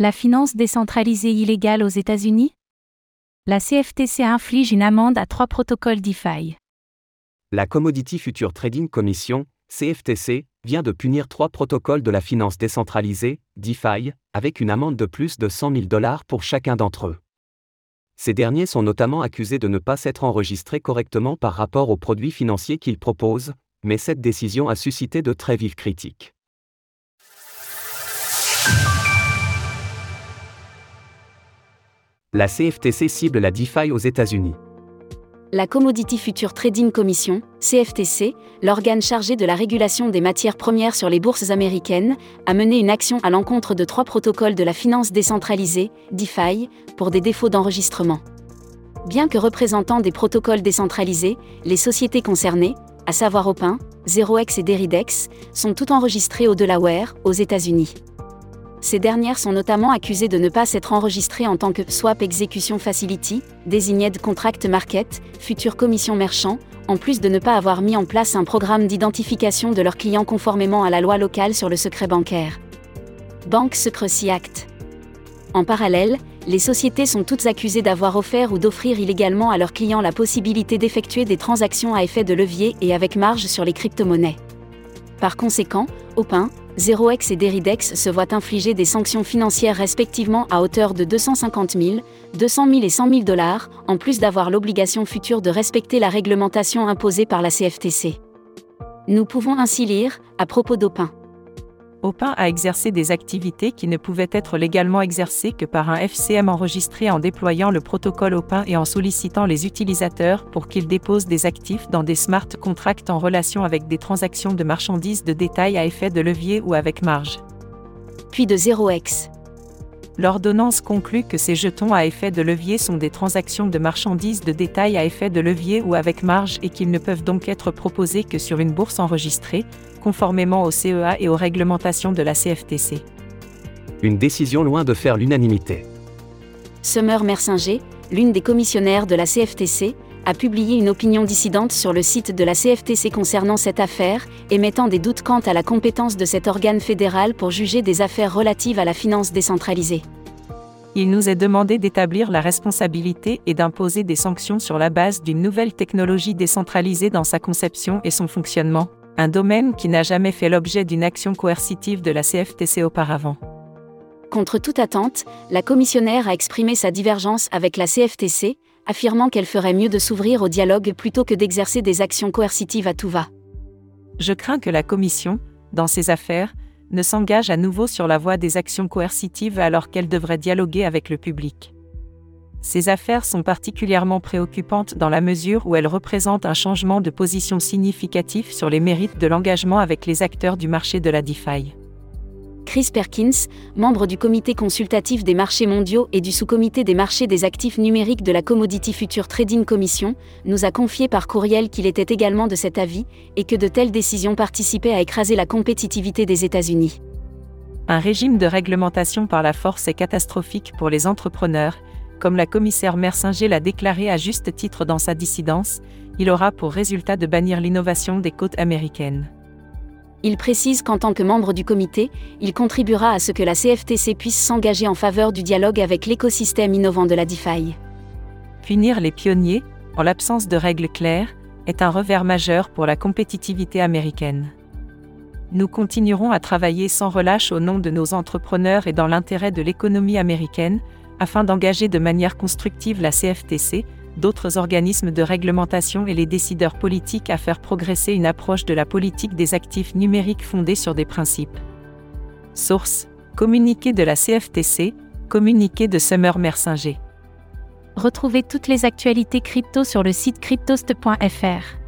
La finance décentralisée illégale aux États-Unis? La CFTC inflige une amende à trois protocoles DeFi. La Commodity Future Trading Commission, CFTC, vient de punir trois protocoles de la finance décentralisée, DeFi, avec une amende de plus de 100 000 dollars pour chacun d'entre eux. Ces derniers sont notamment accusés de ne pas s'être enregistrés correctement par rapport aux produits financiers qu'ils proposent, mais cette décision a suscité de très vives critiques. La CFTC cible la DeFi aux États-Unis. La Commodity Future Trading Commission, CFTC, l'organe chargé de la régulation des matières premières sur les bourses américaines, a mené une action à l'encontre de trois protocoles de la finance décentralisée, DeFi, pour des défauts d'enregistrement. Bien que représentant des protocoles décentralisés, les sociétés concernées, à savoir Opin, ZeroX et Deridex, sont toutes enregistrées au Delaware, aux États-Unis. Ces dernières sont notamment accusées de ne pas s'être enregistrées en tant que Swap Execution Facility, Designated Contract Market, future commission merchant, en plus de ne pas avoir mis en place un programme d'identification de leurs clients conformément à la loi locale sur le secret bancaire. Bank Secrecy Act. En parallèle, les sociétés sont toutes accusées d'avoir offert ou d'offrir illégalement à leurs clients la possibilité d'effectuer des transactions à effet de levier et avec marge sur les crypto-monnaies. Par conséquent, Opin, ZeroX et Deridex se voient infliger des sanctions financières respectivement à hauteur de 250 000, 200 000 et 100 000 dollars, en plus d'avoir l'obligation future de respecter la réglementation imposée par la CFTC. Nous pouvons ainsi lire, à propos d'Opin. Opin a exercé des activités qui ne pouvaient être légalement exercées que par un FCM enregistré en déployant le protocole Opin et en sollicitant les utilisateurs pour qu'ils déposent des actifs dans des smart contracts en relation avec des transactions de marchandises de détail à effet de levier ou avec marge. Puis de 0x. L'ordonnance conclut que ces jetons à effet de levier sont des transactions de marchandises de détail à effet de levier ou avec marge et qu'ils ne peuvent donc être proposés que sur une bourse enregistrée, conformément au CEA et aux réglementations de la CFTC. Une décision loin de faire l'unanimité. Summer Mersinger, l'une des commissionnaires de la CFTC, a publié une opinion dissidente sur le site de la CFTC concernant cette affaire, émettant des doutes quant à la compétence de cet organe fédéral pour juger des affaires relatives à la finance décentralisée. Il nous est demandé d'établir la responsabilité et d'imposer des sanctions sur la base d'une nouvelle technologie décentralisée dans sa conception et son fonctionnement, un domaine qui n'a jamais fait l'objet d'une action coercitive de la CFTC auparavant. Contre toute attente, la commissionnaire a exprimé sa divergence avec la CFTC, affirmant qu'elle ferait mieux de s'ouvrir au dialogue plutôt que d'exercer des actions coercitives à tout va. Je crains que la Commission, dans ces affaires, ne s'engage à nouveau sur la voie des actions coercitives alors qu'elle devrait dialoguer avec le public. Ces affaires sont particulièrement préoccupantes dans la mesure où elles représentent un changement de position significatif sur les mérites de l'engagement avec les acteurs du marché de la DeFi. Chris Perkins, membre du comité consultatif des marchés mondiaux et du sous-comité des marchés des actifs numériques de la Commodity Future Trading Commission, nous a confié par courriel qu'il était également de cet avis et que de telles décisions participaient à écraser la compétitivité des États-Unis. Un régime de réglementation par la force est catastrophique pour les entrepreneurs, comme la commissaire Mersinger l'a déclaré à juste titre dans sa dissidence, il aura pour résultat de bannir l'innovation des côtes américaines. Il précise qu'en tant que membre du comité, il contribuera à ce que la CFTC puisse s'engager en faveur du dialogue avec l'écosystème innovant de la DeFi. Punir les pionniers, en l'absence de règles claires, est un revers majeur pour la compétitivité américaine. Nous continuerons à travailler sans relâche au nom de nos entrepreneurs et dans l'intérêt de l'économie américaine, afin d'engager de manière constructive la CFTC, d'autres organismes de réglementation et les décideurs politiques à faire progresser une approche de la politique des actifs numériques fondée sur des principes. Source Communiqué de la CFTC, communiqué de Summer Mersinger. Retrouvez toutes les actualités crypto sur le site cryptost.fr.